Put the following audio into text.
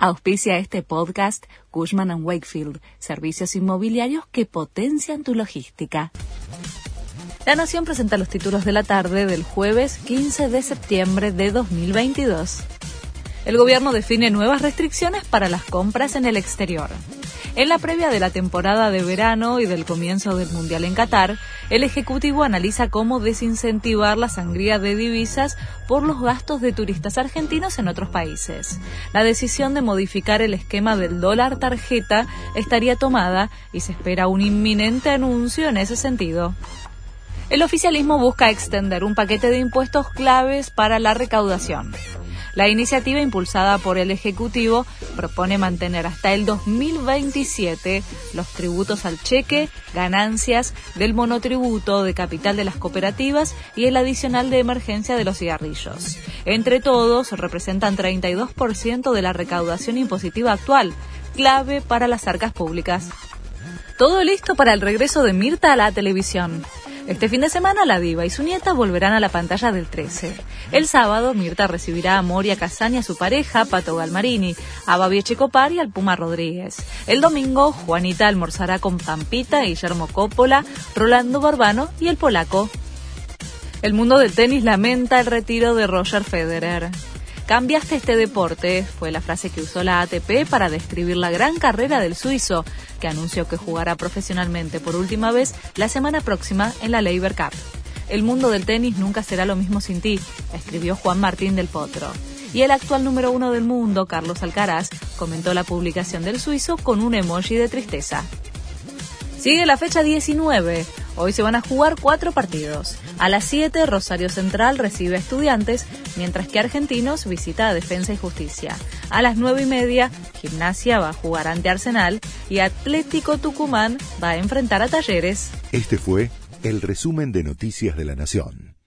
Auspicia este podcast Cushman ⁇ Wakefield, servicios inmobiliarios que potencian tu logística. La Nación presenta los títulos de la tarde del jueves 15 de septiembre de 2022. El gobierno define nuevas restricciones para las compras en el exterior. En la previa de la temporada de verano y del comienzo del Mundial en Qatar, el Ejecutivo analiza cómo desincentivar la sangría de divisas por los gastos de turistas argentinos en otros países. La decisión de modificar el esquema del dólar tarjeta estaría tomada y se espera un inminente anuncio en ese sentido. El oficialismo busca extender un paquete de impuestos claves para la recaudación. La iniciativa impulsada por el Ejecutivo propone mantener hasta el 2027 los tributos al cheque, ganancias del monotributo de capital de las cooperativas y el adicional de emergencia de los cigarrillos. Entre todos, representan 32% de la recaudación impositiva actual, clave para las arcas públicas. Todo listo para el regreso de Mirta a la televisión. Este fin de semana la diva y su nieta volverán a la pantalla del 13. El sábado Mirta recibirá a Moria Casani a su pareja, Pato Galmarini, a Babi Checopar y al Puma Rodríguez. El domingo Juanita almorzará con Pampita, Guillermo Coppola, Rolando Barbano y el polaco. El mundo del tenis lamenta el retiro de Roger Federer. Cambiaste este deporte, fue la frase que usó la ATP para describir la gran carrera del suizo, que anunció que jugará profesionalmente por última vez la semana próxima en la Labour Cup. El mundo del tenis nunca será lo mismo sin ti, escribió Juan Martín del Potro. Y el actual número uno del mundo, Carlos Alcaraz, comentó la publicación del suizo con un emoji de tristeza. Sigue la fecha 19. Hoy se van a jugar cuatro partidos. A las 7, Rosario Central recibe a Estudiantes, mientras que Argentinos visita a Defensa y Justicia. A las 9 y media, Gimnasia va a jugar ante Arsenal y Atlético Tucumán va a enfrentar a Talleres. Este fue el resumen de Noticias de la Nación.